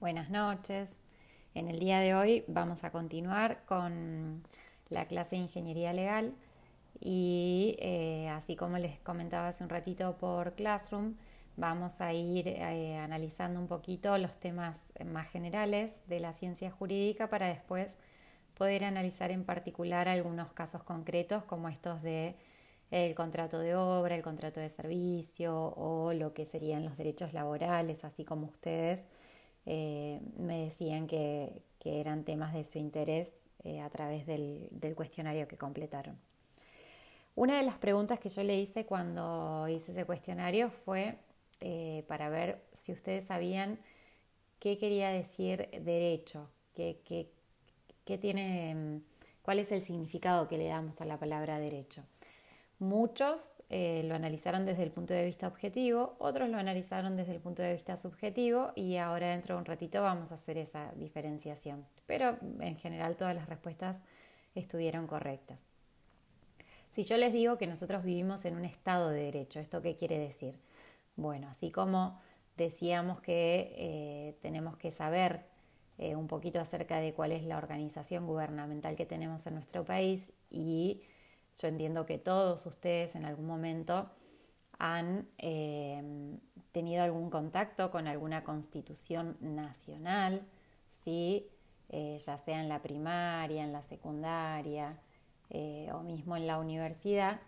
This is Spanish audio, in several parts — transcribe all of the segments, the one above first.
Buenas noches. En el día de hoy vamos a continuar con la clase de Ingeniería Legal y eh, así como les comentaba hace un ratito por Classroom, vamos a ir eh, analizando un poquito los temas más generales de la ciencia jurídica para después poder analizar en particular algunos casos concretos como estos de el contrato de obra, el contrato de servicio o lo que serían los derechos laborales, así como ustedes eh, me decían que, eran temas de su interés eh, a través del, cuestionario que completaron. Una de las preguntas que yo le hice cuando hice ese cuestionario fue eh, para ver si ustedes sabían qué quería decir derecho, qué, qué tiene, cuál es el significado que le damos a la palabra derecho. Muchos eh, lo analizaron desde el punto de vista objetivo, otros lo analizaron desde el punto de vista subjetivo y ahora dentro de un ratito vamos a hacer esa diferenciación. Pero en general todas las respuestas estuvieron correctas. Si yo les digo que nosotros vivimos en un estado de derecho, ¿esto qué quiere decir? Bueno, así como decíamos que eh, tenemos que saber eh, un poquito acerca de cuál es la organización gubernamental que tenemos en nuestro país y yo entiendo que todos ustedes en algún momento han eh, tenido algún contacto con alguna constitución nacional, ¿sí? Eh, ya sea en la primaria, en la secundaria eh, o mismo en la universidad.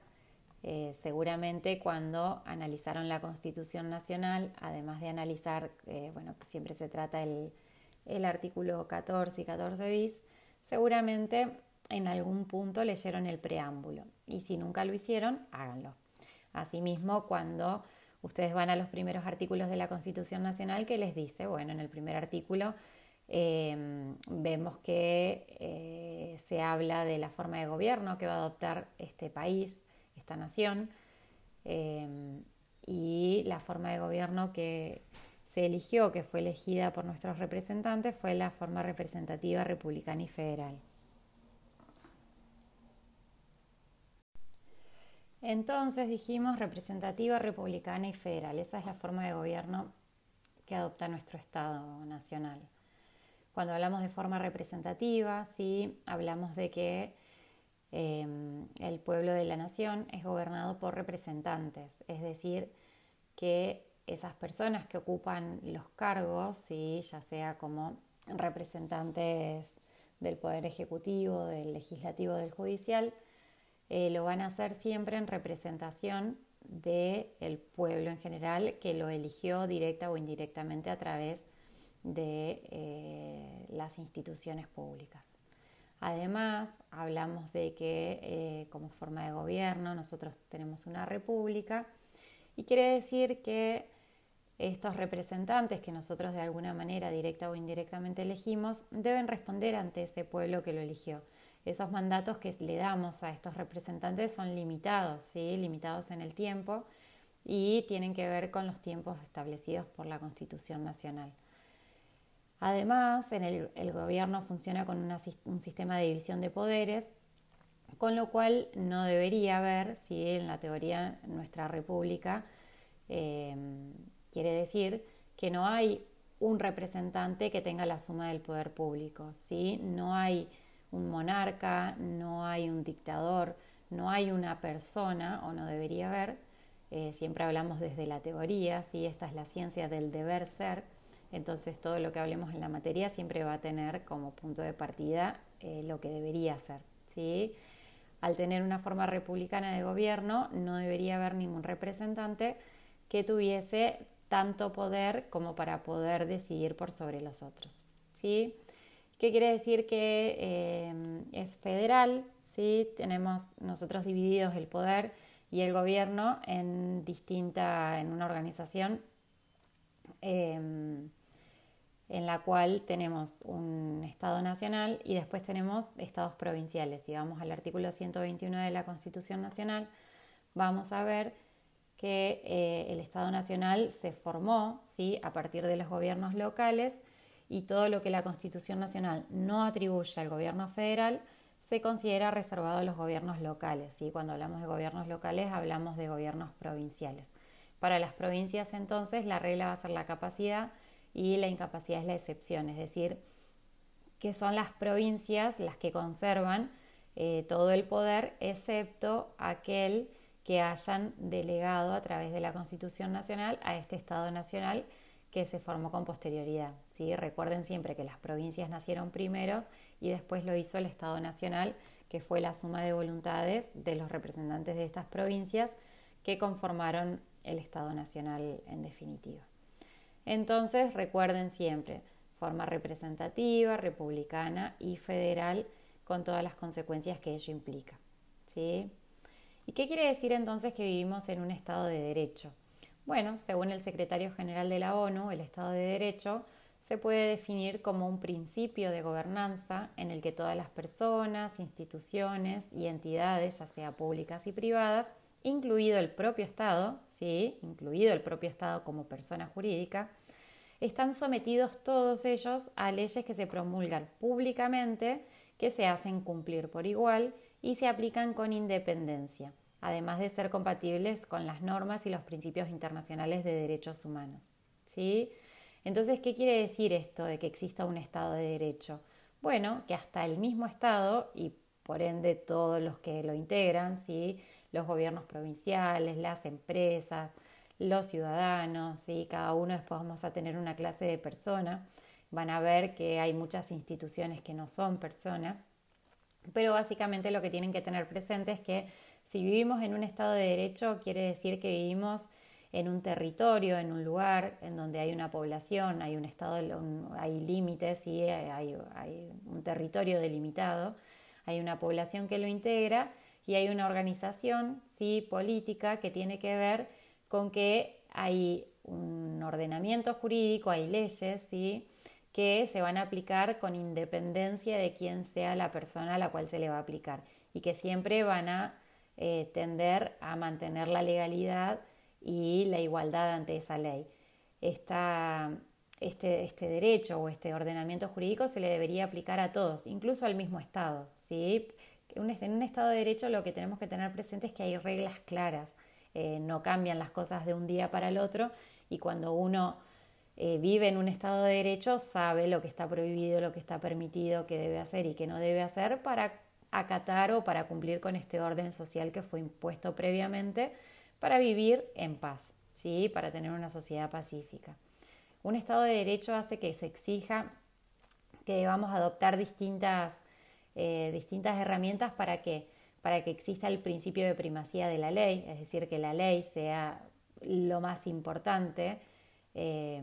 seguramente cuando analizaron la constitución nacional, además de analizar, bueno, siempre se trata el, el artículo 14 y 14 bis, seguramente en algún punto leyeron el preámbulo y si nunca lo hicieron, háganlo. Asimismo, cuando ustedes van a los primeros artículos de la Constitución Nacional, que les dice, bueno, en el primer artículo em, vemos que eh, se habla de la forma de gobierno que va a adoptar este país, esta nación, em, y la forma de gobierno que se eligió, que fue elegida por nuestros representantes, fue la forma representativa republicana y federal. Entonces dijimos representativa, republicana y federal. Esa es la forma de gobierno que adopta nuestro Estado nacional. Cuando hablamos de forma representativa, sí, hablamos de que em, el pueblo de la nación es gobernado por representantes, es decir, que esas personas que ocupan los cargos, ¿sí? ya sea como representantes del Poder Ejecutivo, del Legislativo, del Judicial, eh, lo van a hacer siempre en representación del pueblo en general que lo eligió directa o indirectamente a través de eh, las instituciones públicas. Además, hablamos de que eh, como forma de gobierno nosotros tenemos una república y quiere decir que estos representantes que nosotros de alguna manera directa o indirectamente elegimos deben responder ante ese pueblo que lo eligió esos mandatos que le damos a estos representantes son limitados, ¿sí? limitados en el tiempo y tienen que ver con los tiempos establecidos por la Constitución Nacional. Además, en el, gobierno funciona con un sistema de división de poderes, con lo cual no debería haber, si en la teoría nuestra república eh, quiere decir que no hay un representante que tenga la suma del poder público, ¿sí? no hay un monarca, no hay un dictador, no hay una persona, o no debería haber, eh, siempre hablamos desde la teoría, ¿sí? esta es la ciencia del deber ser, entonces todo lo que hablemos en la materia siempre va a tener como punto de partida eh, lo que debería ser. ¿sí? Al tener una forma republicana de gobierno, no debería haber ningún representante que tuviese tanto poder como para poder decidir por sobre los otros. ¿sí? ¿Qué quiere decir que eh, es federal? ¿sí? Tenemos nosotros divididos el poder y el gobierno en distinta, en una organización em, en la cual tenemos un Estado nacional y después tenemos estados provinciales. Si vamos al artículo 121 de la Constitución Nacional, vamos a ver que eh, el Estado nacional se formó ¿sí? a partir de los gobiernos locales y todo lo que la Constitución Nacional no atribuye al gobierno federal se considera reservado a los gobiernos locales. y Cuando hablamos de gobiernos locales hablamos de gobiernos provinciales. Para las provincias entonces la regla va a ser la capacidad y la incapacidad es la excepción, es decir, que son las provincias las que conservan eh, todo el poder, excepto aquel que hayan delegado a través de la Constitución Nacional a este Estado Nacional que se formó con posterioridad. ¿sí? Recuerden siempre que las provincias nacieron primero y después lo hizo el Estado Nacional, que fue la suma de voluntades de los representantes de estas provincias que conformaron el Estado Nacional en definitiva. Entonces, recuerden siempre, forma representativa, republicana y federal con todas las consecuencias que ello implica. ¿sí? ¿Y qué quiere decir entonces que vivimos en un Estado de Derecho? Bueno, según el secretario general de la ONU, el Estado de Derecho se puede definir como un principio de gobernanza en el que todas las personas, instituciones y entidades, ya sea públicas y privadas, incluido el propio Estado, sí, incluido el propio Estado como persona jurídica, están sometidos todos ellos a leyes que se promulgan públicamente, que se hacen cumplir por igual y se aplican con independencia, además de ser compatibles con las normas y los principios internacionales de derechos humanos. ¿Sí? Entonces, ¿qué quiere decir esto de que exista un Estado de Derecho? Bueno, que hasta el mismo Estado y por ende todos los que lo integran, ¿sí? los gobiernos provinciales, las empresas, los ciudadanos, ¿sí? cada uno después vamos a tener una clase de persona, van a ver que hay muchas instituciones que no son personas, pero básicamente lo que tienen que tener presente es que si vivimos en un Estado de Derecho, quiere decir que vivimos en un territorio, en un lugar en donde hay una población, hay un estado, hay límites, y hay, un territorio delimitado, hay una población que lo integra y hay una organización ¿sí? política que tiene que ver con que hay un ordenamiento jurídico, hay leyes ¿sí? que se van a aplicar con independencia de quién sea la persona a la cual se le va a aplicar y que siempre van a eh, tender a mantener la legalidad y la igualdad ante esa ley. este, este, derecho o este ordenamiento jurídico se le debería aplicar a todos, incluso al mismo Estado. ¿sí? en un Estado de Derecho lo que tenemos que tener presente es que hay reglas claras, eh, no cambian las cosas de un día para el otro y cuando uno eh, vive en un Estado de Derecho sabe lo que está prohibido, lo que está permitido, qué debe hacer y qué no debe hacer para acatar o para cumplir con este orden social que fue impuesto previamente para vivir en paz, ¿sí? para tener una sociedad pacífica. Un Estado de Derecho hace que se exija que debamos adoptar distintas, eh, distintas herramientas para que, para que exista el principio de primacía de la ley, es decir, que la ley sea lo más importante, eh,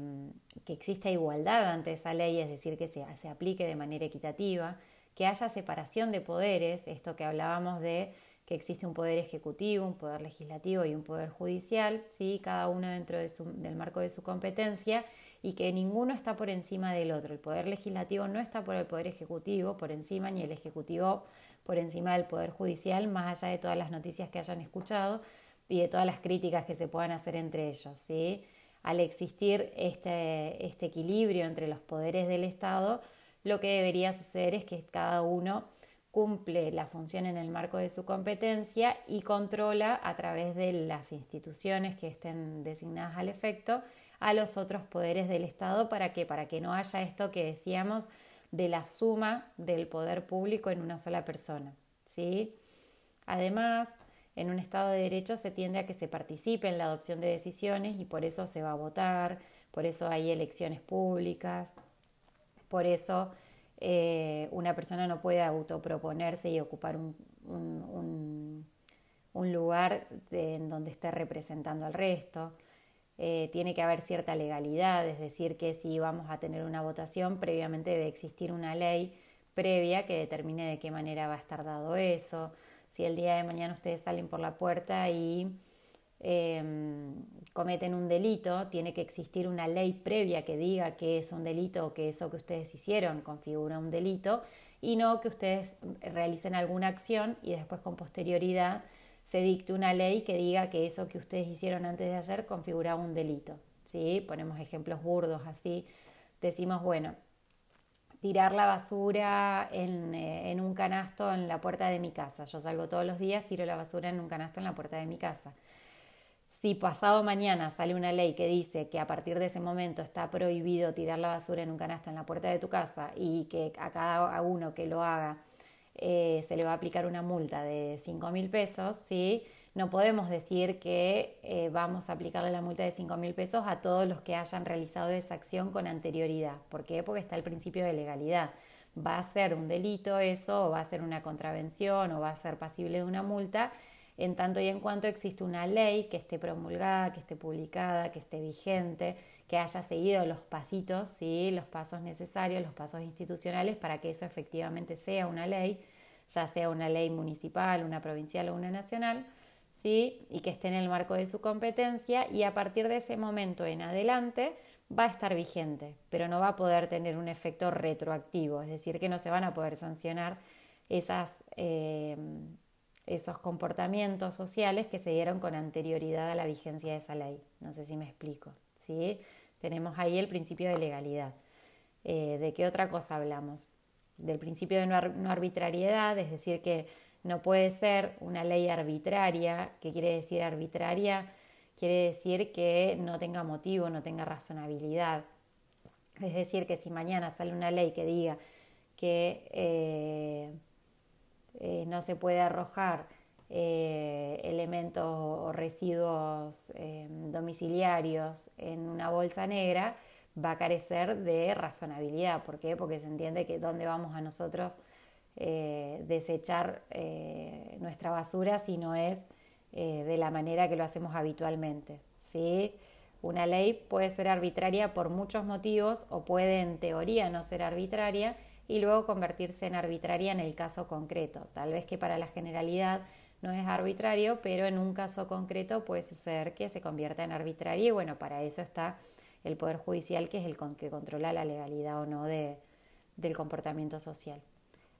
que exista igualdad ante esa ley, es decir, que se, se aplique de manera equitativa, que haya separación de poderes, esto que hablábamos de que existe un poder ejecutivo, un poder legislativo y un poder judicial, ¿sí? cada uno dentro del marco de su competencia y que ninguno está por encima del otro. El poder legislativo no está por el poder ejecutivo por encima, ni el ejecutivo por encima del poder judicial, más allá de todas las noticias que hayan escuchado y de todas las críticas que se puedan hacer entre ellos. ¿sí? Al existir este, este equilibrio entre los poderes del Estado, lo que debería suceder es que cada uno cumple la función en el marco de su competencia y controla a través de las instituciones que estén designadas al efecto a los otros poderes del Estado. Para que para que no haya esto que decíamos de la suma del poder público en una sola persona, ¿sí? Además, en un Estado de Derecho se tiende a que se participe en la adopción de decisiones y por eso se va a votar, por eso hay elecciones públicas, por eso eh, una persona no puede autoproponerse y ocupar un, lugar en donde esté representando al resto. Eh, tiene que haber cierta legalidad, es decir, que si vamos a tener una votación, previamente debe existir una ley previa que determine de qué manera va a estar dado eso. Si el día de mañana ustedes salen por la puerta y Em, cometen un delito, tiene que existir una ley previa que diga que es un delito o que eso que ustedes hicieron configura un delito y no que ustedes realicen alguna acción y después con posterioridad se dicte una ley que diga que eso que ustedes hicieron antes de ayer configuraba un delito. ¿sí? Ponemos ejemplos burdos así, decimos, bueno, tirar la basura en, eh, en un canasto en la puerta de mi casa. Yo salgo todos los días, tiro la basura en un canasto en la puerta de mi casa. Si pasado mañana sale una ley que dice que a partir de ese momento está prohibido tirar la basura en un canasto en la puerta de tu casa y que a cada uno que lo haga eh, se le va a aplicar una multa de 5 mil pesos, ¿sí? no podemos decir que eh, vamos a aplicarle la multa de 5 mil pesos a todos los que hayan realizado esa acción con anterioridad. ¿Por qué? Porque está el principio de legalidad. Va a ser un delito eso, o va a ser una contravención, o va a ser pasible de una multa, en tanto y en cuanto existe una ley que esté promulgada, que esté publicada, que esté vigente, que haya seguido los pasitos, ¿sí? los pasos necesarios, los pasos institucionales para que eso efectivamente sea una ley, ya sea una ley municipal, una provincial o una nacional y que esté en el marco de su competencia y a partir de ese momento en adelante va a estar vigente, pero no va a poder tener un efecto retroactivo, es decir, que no se van a poder sancionar esas, eh, esos comportamientos sociales que se dieron con anterioridad a la vigencia de esa ley. No sé si me explico. ¿sí? Tenemos ahí el principio de legalidad. Eh, ¿De qué otra cosa hablamos? Del principio de no arbitrariedad, es decir, que no puede ser una ley arbitraria. ¿Qué quiere decir arbitraria? Quiere decir que no tenga motivo, no tenga razonabilidad. Es decir, que si mañana sale una ley que diga que eh, eh, no se puede arrojar eh, elementos o residuos domiciliarios en una bolsa negra, va a carecer de razonabilidad. ¿Por qué? Porque se entiende que dónde vamos a nosotros eh, desechar nuestra basura si no es de la manera que lo hacemos habitualmente. ¿sí? Una ley puede ser arbitraria por muchos motivos o puede en teoría no ser arbitraria y luego convertirse en arbitraria en el caso concreto. Tal vez que para la generalidad no es arbitrario, pero en un caso concreto puede suceder que se convierta en arbitraria y bueno, para eso está el Poder Judicial que es el que controla la legalidad o no del comportamiento social.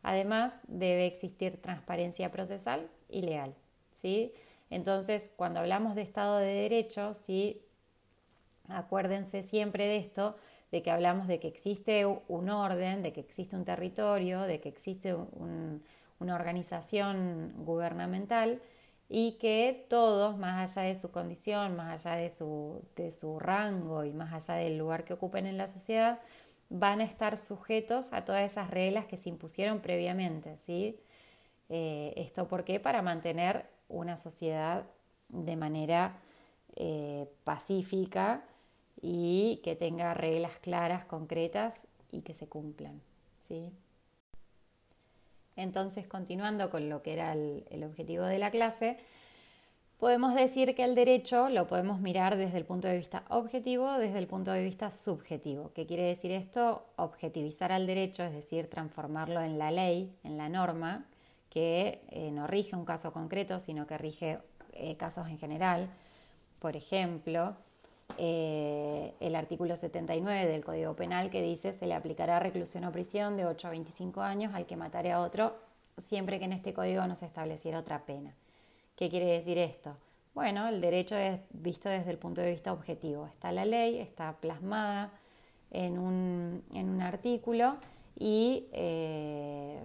Además, debe existir transparencia procesal y legal. ¿sí? Entonces, cuando hablamos de Estado de Derecho, ¿sí? acuérdense siempre de esto, de que hablamos de que existe un orden, de que existe un territorio, de que existe una organización gubernamental y que todos, más allá de su condición, más allá de su, de su rango y más allá del lugar que ocupen en la sociedad, van a estar sujetos a todas esas reglas que se impusieron previamente. ¿sí? Eh, ¿Esto por qué? Para mantener una sociedad de manera eh, pacífica y que tenga reglas claras, concretas y que se cumplan. ¿sí? Entonces, continuando con lo que era el objetivo de la clase, Podemos decir que el derecho lo podemos mirar desde el punto de vista objetivo, desde el punto de vista subjetivo. ¿Qué quiere decir esto? Objetivizar al derecho, es decir, transformarlo en la ley, en la norma, que eh, no rige un caso concreto, sino que rige eh, casos en general. Por ejemplo, eh, el artículo 79 del Código Penal que dice se le aplicará reclusión o prisión de 8 a 25 años al que matare a otro, siempre que en este código no se estableciera otra pena. ¿Qué quiere decir esto? Bueno, el derecho es visto desde el punto de vista objetivo. Está la ley, está plasmada en un, artículo y eh,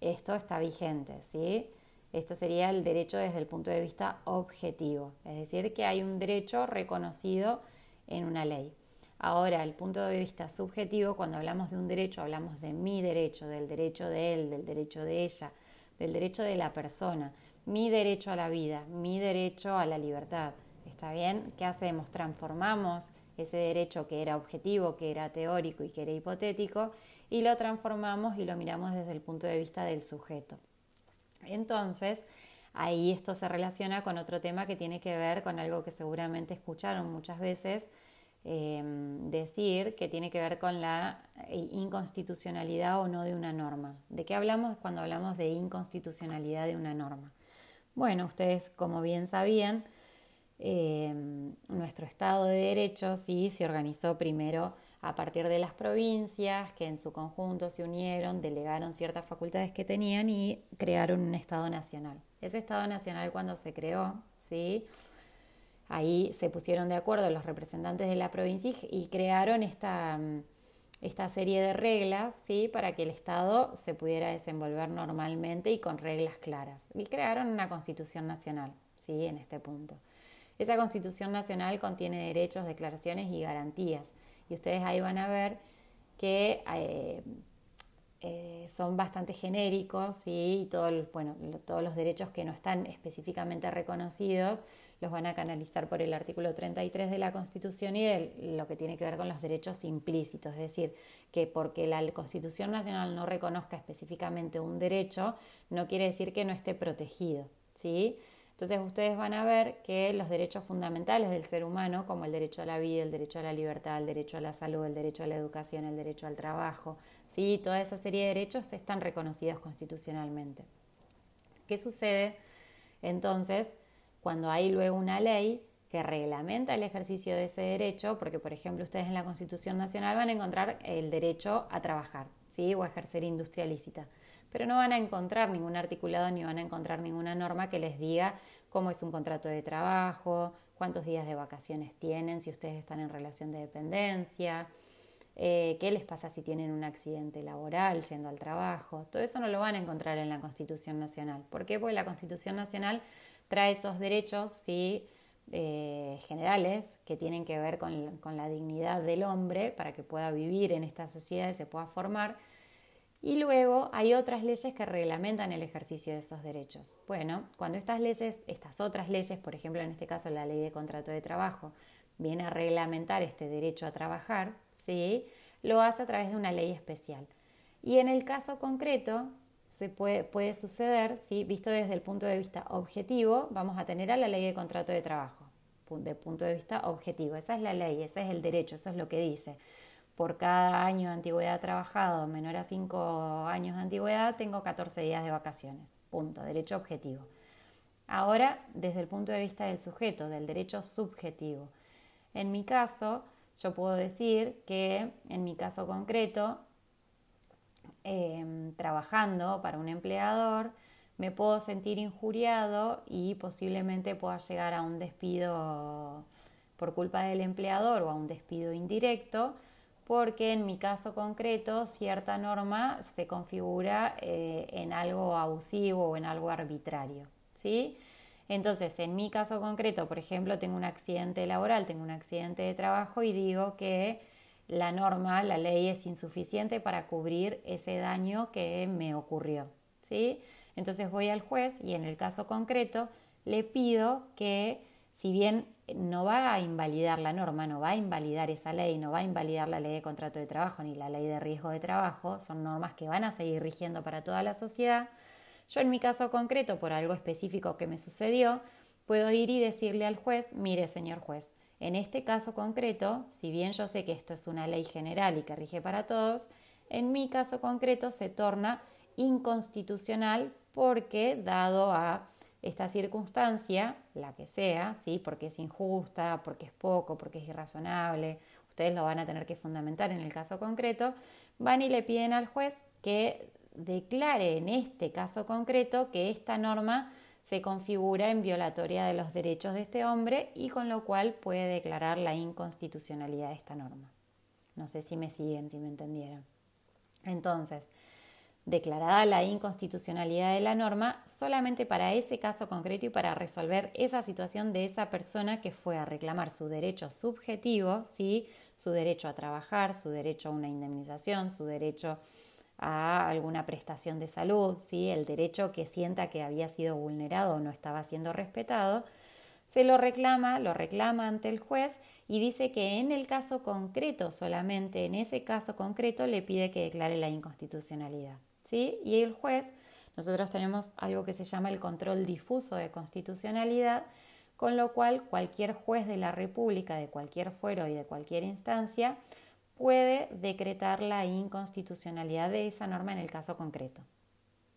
esto está vigente, ¿sí? Esto sería el derecho desde el punto de vista objetivo, es decir, que hay un derecho reconocido en una ley. Ahora, el punto de vista subjetivo, cuando hablamos de un derecho, hablamos de mi derecho, del derecho de él, del derecho de ella, del derecho de la persona mi derecho a la vida, mi derecho a la libertad. ¿Está bien? ¿Qué hacemos? Transformamos ese derecho que era objetivo, que era teórico y que era hipotético, y lo transformamos y lo miramos desde el punto de vista del sujeto. Entonces, ahí esto se relaciona con otro tema que tiene que ver con algo que seguramente escucharon muchas veces em, decir, que tiene que ver con la inconstitucionalidad o no de una norma. ¿De qué hablamos cuando hablamos de inconstitucionalidad de una norma? Bueno, ustedes como bien sabían, eh, nuestro Estado de Derecho sí se organizó primero a partir de las provincias que en su conjunto se unieron, delegaron ciertas facultades que tenían y crearon un Estado Nacional. Ese Estado Nacional cuando se creó, ¿sí? ahí se pusieron de acuerdo los representantes de la provincia y crearon esta esta serie de reglas ¿sí? para que el Estado se pudiera desenvolver normalmente y con reglas claras. Y crearon una constitución nacional ¿sí? en este punto. esa Constitución Nacional contiene derechos, declaraciones y garantías. Y ustedes ahí van a ver que eh, eh, son bastante genéricos y bueno, todos los derechos que no están específicamente reconocidos los van a canalizar por el artículo 33 de la Constitución y lo que tiene que ver con los derechos implícitos, es decir, que porque la Constitución Nacional no reconozca específicamente un derecho, no quiere decir que no esté protegido, ¿sí? Entonces ustedes van a ver que los derechos fundamentales del ser humano, como el derecho a la vida, el derecho a la libertad, el derecho a la salud, el derecho a la educación, el derecho al trabajo, ¿sí? toda esa serie de derechos están reconocidos constitucionalmente. ¿Qué sucede entonces cuando hay luego una ley que reglamenta el ejercicio de ese derecho? Porque, por ejemplo, ustedes en la Constitución Nacional van a encontrar el derecho a trabajar ¿sí? o a ejercer industria lícita pero no van a encontrar ningún articulado ni van a encontrar ninguna norma que les diga cómo es un contrato de trabajo, cuántos días de vacaciones tienen, si ustedes están en relación de dependencia, eh, qué les pasa si tienen un accidente laboral yendo al trabajo. Todo eso no lo van a encontrar en la Constitución Nacional. ¿Por qué? Porque la Constitución Nacional trae esos derechos ¿sí? Eh, generales que tienen que ver con, con la dignidad del hombre para que pueda vivir en esta sociedad y se pueda formar y luego hay otras leyes que reglamentan el ejercicio de esos derechos. Bueno, cuando estas leyes, estas otras leyes, por ejemplo en este caso la ley de contrato de trabajo, viene a reglamentar este derecho a trabajar, ¿sí? lo hace a través de una ley especial. Y en el caso concreto, se puede, puede suceder, ¿sí? visto desde el punto de vista objetivo, vamos a tener a la ley de contrato de trabajo, de punto de vista objetivo. Esa es la ley, ese es el derecho, eso es lo que dice por cada año de antigüedad trabajado menor a 5 años de antigüedad, tengo 14 días de vacaciones. Punto, derecho objetivo. Ahora, desde el punto de vista del sujeto, del derecho subjetivo. En mi caso, yo puedo decir que en mi caso concreto, em, trabajando para un empleador, me puedo sentir injuriado y posiblemente pueda llegar a un despido por culpa del empleador o a un despido indirecto porque en mi caso concreto cierta norma se configura eh, en algo abusivo o en algo arbitrario. ¿sí? Entonces, en mi caso concreto, por ejemplo, tengo un accidente laboral, tengo un accidente de trabajo y digo que la norma, la ley es insuficiente para cubrir ese daño que me ocurrió. ¿sí? Entonces voy al juez y en el caso concreto le pido que, si bien no va a invalidar la norma, no va a invalidar esa ley, no va a invalidar la ley de contrato de trabajo ni la ley de riesgo de trabajo, son normas que van a seguir rigiendo para toda la sociedad. Yo en mi caso concreto, por algo específico que me sucedió, puedo ir y decirle al juez, mire señor juez, en este caso concreto, si bien yo sé que esto es una ley general y que rige para todos, en mi caso concreto se torna inconstitucional porque dado a esta circunstancia, la que sea, ¿sí? porque es injusta, porque es poco, porque es irrazonable, ustedes lo van a tener que fundamentar en el caso concreto, van y le piden al juez que declare en este caso concreto que esta norma se configura en violatoria de los derechos de este hombre y con lo cual puede declarar la inconstitucionalidad de esta norma. No sé si me siguen, si me entendieron. Entonces, declarada la inconstitucionalidad de la norma solamente para ese caso concreto y para resolver esa situación de esa persona que fue a reclamar su derecho subjetivo, ¿sí? su derecho a trabajar, su derecho a una indemnización, su derecho a alguna prestación de salud, ¿sí? el derecho que sienta que había sido vulnerado o no estaba siendo respetado, se lo reclama, lo reclama ante el juez y dice que en el caso concreto, solamente en ese caso concreto, le pide que declare la inconstitucionalidad. ¿sí? Y el juez, nosotros tenemos algo que se llama el control difuso de constitucionalidad, con lo cual cualquier juez de la República, de cualquier fuero y de cualquier instancia, puede decretar la inconstitucionalidad de esa norma en el caso concreto.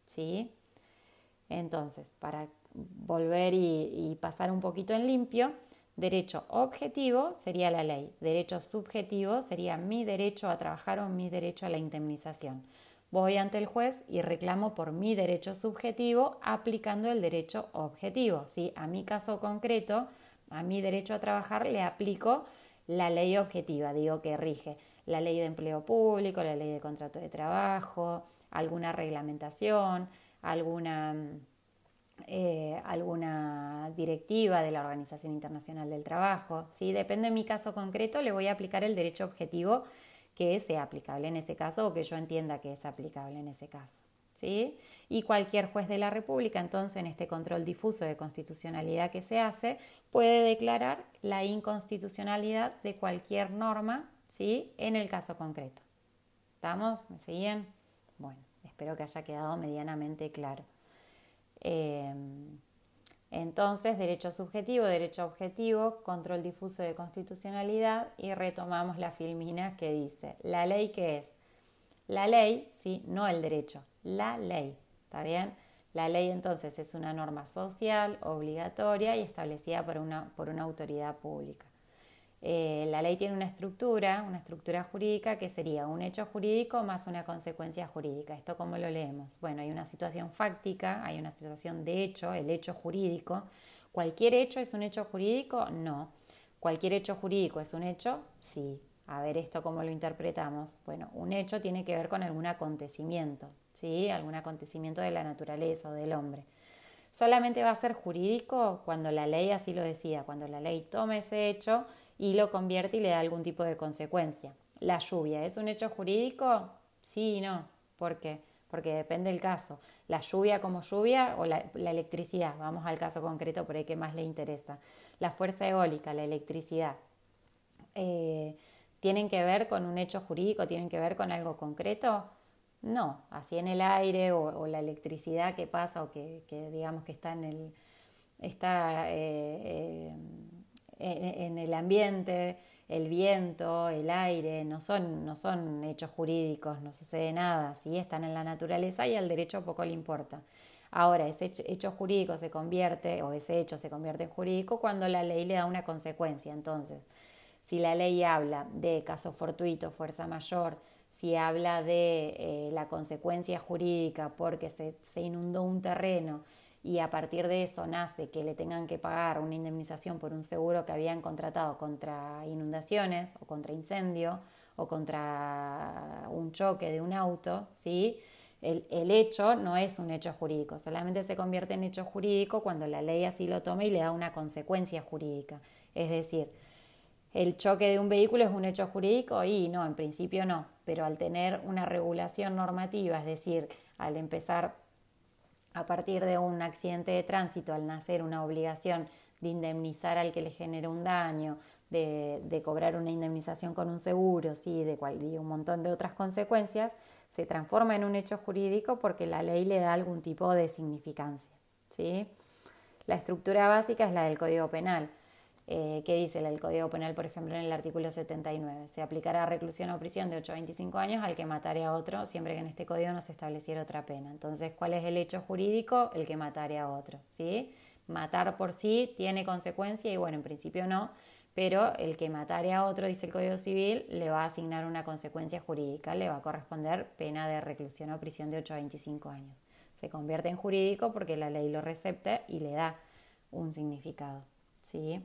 ¿Sí? Entonces, para volver y, pasar un poquito en limpio, derecho objetivo sería la ley, derecho subjetivo sería mi derecho a trabajar o mi derecho a la indemnización voy ante el juez y reclamo por mi derecho subjetivo aplicando el derecho objetivo. ¿sí? A mi caso concreto, a mi derecho a trabajar, le aplico la ley objetiva, digo que rige la ley de empleo público, la ley de contrato de trabajo, alguna reglamentación, alguna eh, alguna directiva de la Organización Internacional del Trabajo. ¿sí? Depende de mi caso concreto, le voy a aplicar el derecho objetivo que sea aplicable en ese caso o que yo entienda que es aplicable en ese caso. ¿Sí? Y cualquier juez de la República, entonces, en este control difuso de constitucionalidad que se hace, puede declarar la inconstitucionalidad de cualquier norma ¿sí? en el caso concreto. ¿Estamos? ¿Me siguen? Bueno, espero que haya quedado medianamente claro. Em, entonces, derecho subjetivo, derecho objetivo, control difuso de constitucionalidad y retomamos la filmina que dice, ¿la ley qué es? La ley, sí, no el derecho, la ley, ¿está bien? La ley entonces es una norma social, obligatoria y establecida por una, por una autoridad pública. Eh, la ley tiene una estructura, una estructura jurídica que sería un hecho jurídico más una consecuencia jurídica. ¿Esto cómo lo leemos? Bueno, hay una situación fáctica, hay una situación de hecho, el hecho jurídico. ¿Cualquier hecho es un hecho jurídico? No. ¿Cualquier hecho jurídico es un hecho? Sí. A ver esto cómo lo interpretamos. Bueno, un hecho tiene que ver con algún acontecimiento, ¿sí? Algún acontecimiento de la naturaleza o del hombre. Solamente va a ser jurídico cuando la ley así lo decida, cuando la ley tome ese hecho y lo convierte y le da algún tipo de consecuencia. La lluvia, ¿es un hecho jurídico? Sí y no. ¿Por qué? Porque depende del caso. La lluvia como lluvia o la, electricidad. Vamos al caso concreto por ahí que más le interesa. La fuerza eólica, la electricidad. Eh, ¿Tienen que ver con un hecho jurídico? ¿Tienen que ver con algo concreto? No, así en el aire o, la electricidad que pasa o que, digamos que está en el, está, eh, eh, en el ambiente, el viento, el aire, no son, no son hechos jurídicos, no sucede nada, ¿sí? están en la naturaleza y al derecho poco le importa. Ahora, ese hecho jurídico se convierte, o ese hecho se convierte en jurídico cuando la ley le da una consecuencia. Entonces, si la ley habla de caso fortuito, fuerza mayor, si habla de eh, la consecuencia jurídica porque se, se inundó un terreno, y a partir de eso nace que le tengan que pagar una indemnización por un seguro que habían contratado contra inundaciones o contra incendio o contra un choque de un auto, ¿sí? El, el, hecho no es un hecho jurídico, solamente se convierte en hecho jurídico cuando la ley así lo toma y le da una consecuencia jurídica. Es decir, el choque de un vehículo es un hecho jurídico y no, en principio no, pero al tener una regulación normativa, es decir, al empezar a partir de un accidente de tránsito, al nacer una obligación de indemnizar al que le genere un daño, de, cobrar una indemnización con un seguro, ¿sí? de, y un montón de otras consecuencias, se transforma en un hecho jurídico porque la ley le da algún tipo de significancia. ¿sí? La estructura básica es la del Código Penal. Eh, ¿Qué dice el Código Penal, por ejemplo, en el artículo 79? Se aplicará reclusión o prisión de 8 a 25 años al que matare a otro, siempre que en este código no se estableciera otra pena. Entonces, ¿cuál es el hecho jurídico? El que matare a otro, ¿sí? Matar por sí tiene consecuencia y bueno, en principio no, pero el que matare a otro, dice el Código Civil, le va a asignar una consecuencia jurídica, le va a corresponder pena de reclusión o prisión de 8 a 25 años. Se convierte en jurídico porque la ley lo recepta y le da un significado, ¿sí?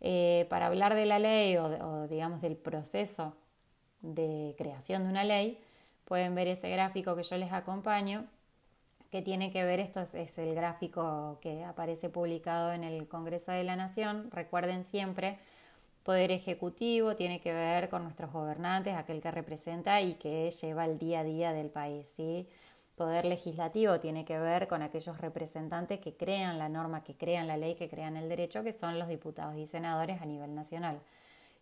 Eh, para hablar de la ley o, digamos del proceso de creación de una ley, pueden ver ese gráfico que yo les acompaño, que tiene que ver, esto es, el gráfico que aparece publicado en el Congreso de la Nación, recuerden siempre, poder ejecutivo tiene que ver con nuestros gobernantes, aquel que representa y que lleva el día a día del país, ¿sí? Poder legislativo tiene que ver con aquellos representantes que crean la norma, que crean la ley, que crean el derecho, que son los diputados y senadores a nivel nacional.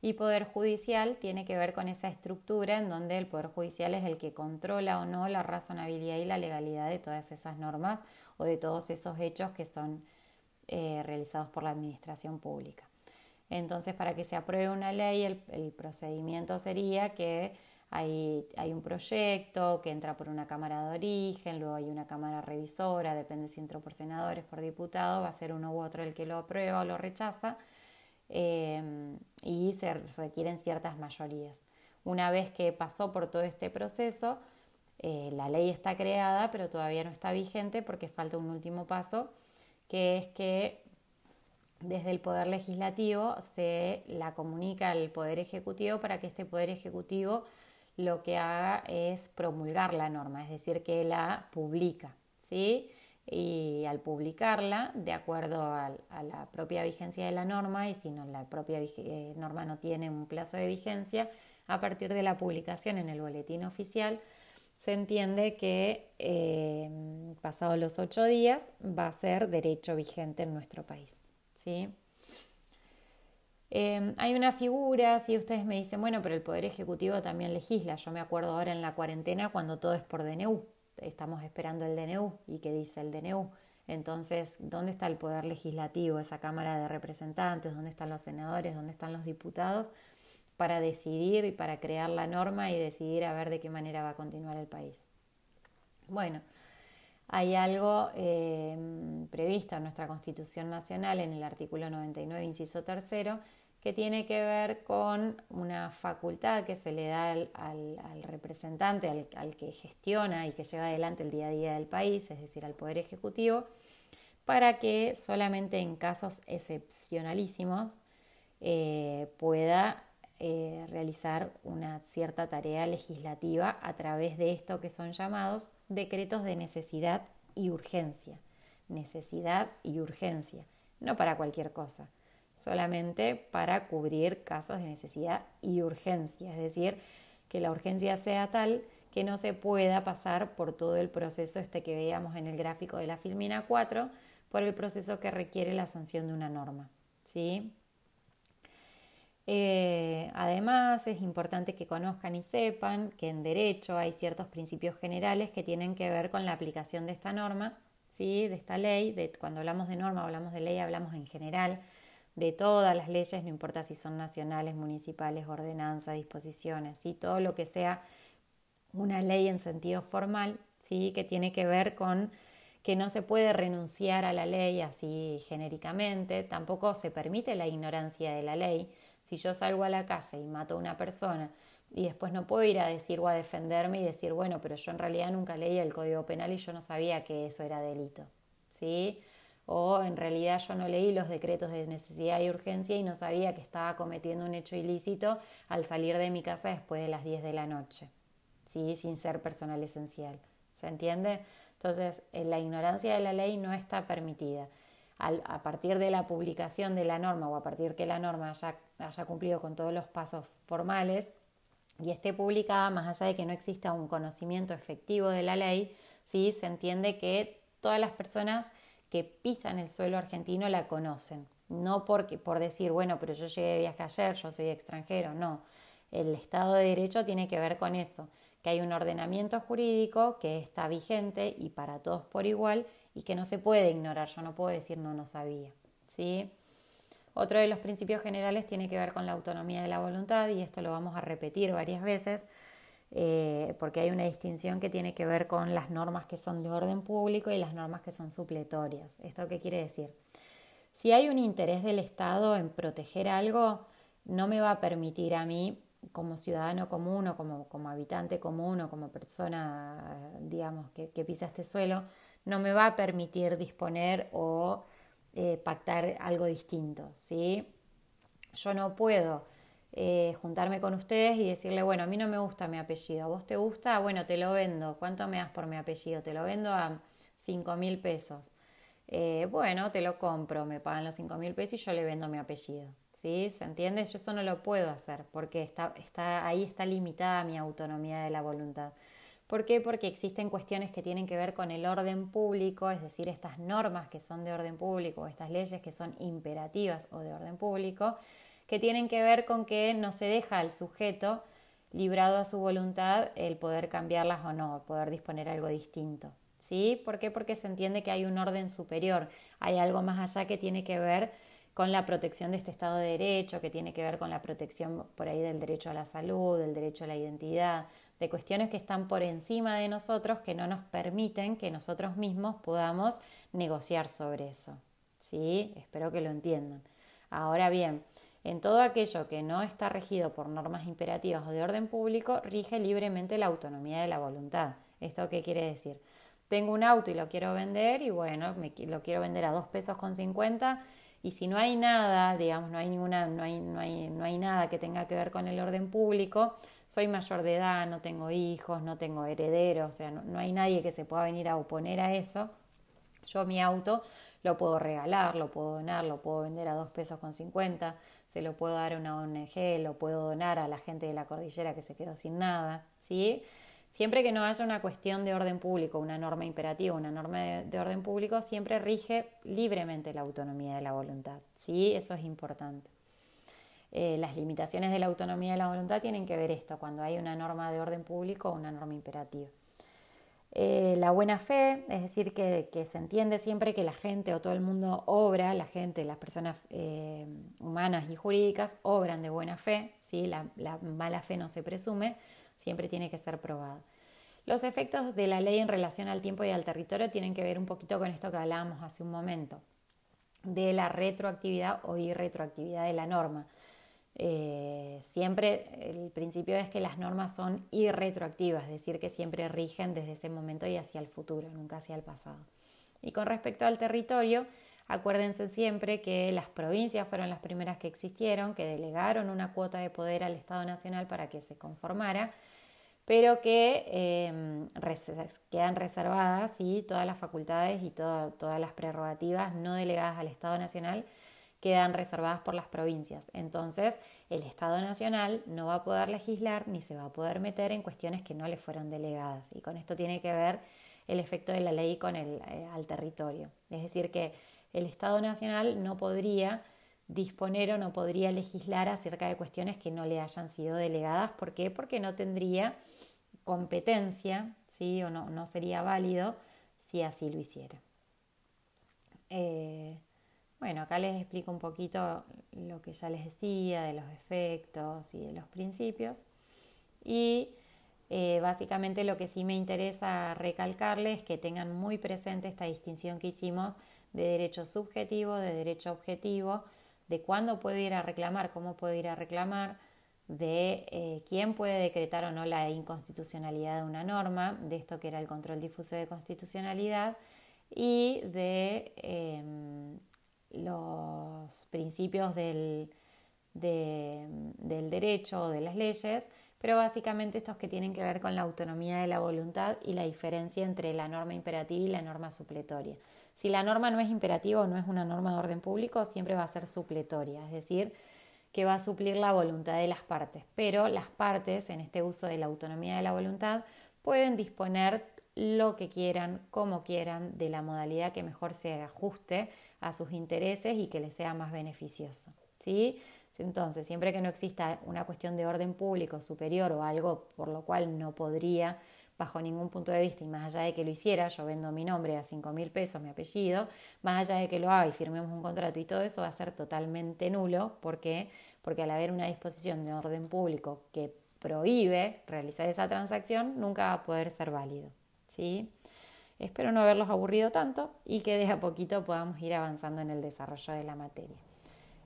Y poder judicial tiene que ver con esa estructura en donde el poder judicial es el que controla o no la razonabilidad y la legalidad de todas esas normas o de todos esos hechos que son eh, realizados por la administración pública. Entonces, para que se apruebe una ley, el procedimiento sería que hay, un proyecto que entra por una cámara de origen, luego hay una cámara revisora, depende si entró por senadores, por diputados, va a ser uno u otro el que lo aprueba o lo rechaza, em, y se requieren ciertas mayorías. Una vez que pasó por todo este proceso, eh, la ley está creada, pero todavía no está vigente porque falta un último paso, que es que desde el Poder Legislativo se la comunica al Poder Ejecutivo para que este Poder Ejecutivo lo que haga es promulgar la norma, es decir, que la publica, ¿sí? y al publicarla, de acuerdo a, la propia vigencia de la norma, y si no, la propia eh, norma no tiene un plazo de vigencia, a partir de la publicación en el boletín oficial, se entiende que eh, pasados los ocho días va a ser derecho vigente en nuestro país. ¿sí? Eh, hay una figura, si ustedes me dicen, bueno, pero el Poder Ejecutivo también legisla. Yo me acuerdo ahora en la cuarentena cuando todo es por DNU estamos esperando el DNU y qué dice el DNU. Entonces, ¿dónde está el poder legislativo, esa Cámara de Representantes? ¿Dónde están los senadores? ¿Dónde están los diputados? Para decidir y para crear la norma y decidir a ver de qué manera va a continuar el país. Bueno, hay algo eh, previsto en nuestra Constitución Nacional en el artículo 99, inciso tercero, que tiene que ver con una facultad que se le da al, representante, al, que gestiona y que lleva adelante el día a día del país, es decir, al Poder Ejecutivo, para que solamente en casos excepcionalísimos eh, pueda eh, realizar una cierta tarea legislativa a través de esto que son llamados decretos de necesidad y urgencia. Necesidad y urgencia, no para cualquier cosa solamente para cubrir casos de necesidad y urgencia, es decir, que la urgencia sea tal que no se pueda pasar por todo el proceso este que veíamos en el gráfico de la Filmina 4, por el proceso que requiere la sanción de una norma. ¿sí? Eh, además, es importante que conozcan y sepan que en derecho hay ciertos principios generales que tienen que ver con la aplicación de esta norma, ¿sí? de esta ley. Cuando hablamos de norma, hablamos de ley, hablamos en general de todas las leyes, no importa si son nacionales, municipales, ordenanzas, disposiciones, ¿sí? todo lo que sea una ley en sentido formal, ¿sí? que tiene que ver con que no se puede renunciar a la ley así genéricamente, tampoco se permite la ignorancia de la ley. Si yo salgo a la calle y mato a una persona y después no puedo ir a decir o a defenderme y decir, bueno, pero yo en realidad nunca leí el Código Penal y yo no sabía que eso era delito. ¿Sí? o en realidad yo no leí los decretos de necesidad y urgencia y no sabía que estaba cometiendo un hecho ilícito al salir de mi casa después de las 10 de la noche, ¿sí? sin ser personal esencial. ¿Se entiende? Entonces, eh, la ignorancia de la ley no está permitida. a partir de la publicación de la norma o a partir que la norma haya, haya cumplido con todos los pasos formales y esté publicada, más allá de que no exista un conocimiento efectivo de la ley, ¿sí? se entiende que todas las personas que pisan el suelo argentino la conocen. No porque, por decir, bueno, pero yo llegué de viaje ayer, yo soy extranjero, no. El Estado de Derecho tiene que ver con eso, que hay un ordenamiento jurídico que está vigente y para todos por igual y que no se puede ignorar. Yo no puedo decir no, no sabía. ¿sí? Otro de los principios generales tiene que ver con la autonomía de la voluntad y esto lo vamos a repetir varias veces eh, porque hay una distinción que tiene que ver con las normas que son de orden público y las normas que son supletorias. ¿Esto qué quiere decir? Si hay un interés del Estado en proteger algo, no me va a permitir a mí, como ciudadano común o como, como habitante común o como persona, digamos, que, pisa este suelo, no me va a permitir disponer o eh, pactar algo distinto, ¿sí? Yo no puedo eh, juntarme con ustedes y decirle, bueno, a mí no me gusta mi apellido, ¿a vos te gusta? Bueno, te lo vendo. ¿Cuánto me das por mi apellido? Te lo vendo a 5 mil pesos. Eh, bueno, te lo compro, me pagan los 5 mil pesos y yo le vendo mi apellido. ¿Sí? ¿Se entiende? Yo eso no lo puedo hacer porque está, está, ahí está limitada mi autonomía de la voluntad. ¿Por qué? Porque existen cuestiones que tienen que ver con el orden público, es decir, estas normas que son de orden público, estas leyes que son imperativas o de orden público, que tienen que ver con que no se deja al sujeto librado a su voluntad el poder cambiarlas o no, poder disponer algo distinto. ¿Sí? ¿Por qué? Porque se entiende que hay un orden superior, hay algo más allá que tiene que ver con la protección de este Estado de Derecho, que tiene que ver con la protección por ahí del derecho a la salud, del derecho a la identidad, de cuestiones que están por encima de nosotros que no nos permiten que nosotros mismos podamos negociar sobre eso. ¿Sí? Espero que lo entiendan. Ahora bien, en todo aquello que no está regido por normas imperativas o de orden público, rige libremente la autonomía de la voluntad. ¿Esto qué quiere decir? Tengo un auto y lo quiero vender y bueno, me, lo quiero vender a dos pesos con 50 y si no hay nada, digamos, no hay ninguna, no hay, no hay, no hay nada que tenga que ver con el orden público, soy mayor de edad, no tengo hijos, no tengo herederos, o sea, no hay nadie que se pueda venir a oponer a eso, Yo mi auto lo puedo regalar, lo puedo donar, lo puedo vender a dos pesos con 50, se lo puedo dar a una ONG, lo puedo donar a la gente de la cordillera que se quedó sin nada, ¿sí? Siempre que no haya una cuestión de orden público, una norma imperativa, una norma de, orden público, siempre rige libremente la autonomía de la voluntad, ¿sí? Eso es importante. Eh, las limitaciones de la autonomía de la voluntad tienen que ver esto, cuando hay una norma de orden público o una norma imperativa. Eh, la buena fe, es decir, que, se entiende siempre que la gente o todo el mundo obra, la gente, las personas eh, humanas y jurídicas obran de buena fe, ¿sí? la, mala fe no se presume, siempre tiene que ser probada. Los efectos de la ley en relación al tiempo y al territorio tienen que ver un poquito con esto que hablábamos hace un momento, de la retroactividad o irretroactividad de la norma. Eh, siempre el principio es que las normas son irretroactivas, es decir, que siempre rigen desde ese momento y hacia el futuro, nunca hacia el pasado. Y con respecto al territorio, acuérdense siempre que las provincias fueron las primeras que existieron, que delegaron una cuota de poder al Estado Nacional para que se conformara, pero que em, quedan reservadas y todas las facultades y todas las prerrogativas no delegadas al Estado Nacional quedan reservadas por las provincias. Entonces, el Estado Nacional no va a poder legislar ni se va a poder meter en cuestiones que no le fueron delegadas. Y con esto tiene que ver el efecto de la ley con el, eh, al territorio. Es decir, que el Estado Nacional no podría disponer o no podría legislar acerca de cuestiones que no le hayan sido delegadas. ¿Por qué? Porque no tendría competencia, ¿sí? O no, no sería válido si así lo hiciera. Eh, bueno, acá les explico un poquito lo que ya les decía de los efectos y de los principios. Y eh, básicamente lo que sí me interesa recalcarles es que tengan muy presente esta distinción que hicimos de derecho subjetivo, de derecho objetivo, de cuándo puedo ir a reclamar, cómo puedo ir a reclamar, de eh, quién puede decretar o no la inconstitucionalidad de una norma, de esto que era el control difuso de constitucionalidad, y de em, los principios del, del derecho o de las leyes, pero básicamente estos que tienen que ver con la autonomía de la voluntad y la diferencia entre la norma imperativa y la norma supletoria. Si la norma no es imperativa o no es una norma de orden público, siempre va a ser supletoria, es decir, que va a suplir la voluntad de las partes, pero las partes, en este uso de la autonomía de la voluntad, pueden disponer lo que quieran, como quieran, de la modalidad que mejor se ajuste a sus intereses y que les sea más beneficioso. ¿sí? Entonces, siempre que no exista una cuestión de orden público superior o algo por lo cual no podría, bajo ningún punto de vista, y más allá de que lo hiciera, yo vendo mi nombre a 5 mil pesos, mi apellido, más allá de que lo haga y firmemos un contrato y todo eso va a ser totalmente nulo. ¿Por qué? Porque al haber una disposición de orden público que prohíbe realizar esa transacción, nunca va a poder ser válido. ¿sí? Espero no haberlos aburrido tanto y que de a poquito podamos ir avanzando en el desarrollo de la materia.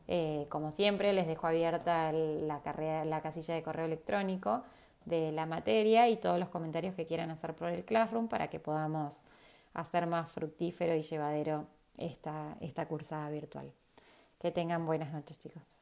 Eh, como siempre, les dejo abierta la, la casilla de correo electrónico de la materia y todos los comentarios que quieran hacer por el Classroom para que podamos hacer más fructífero y llevadero esta, esta cursada virtual. Que tengan buenas noches, chicos.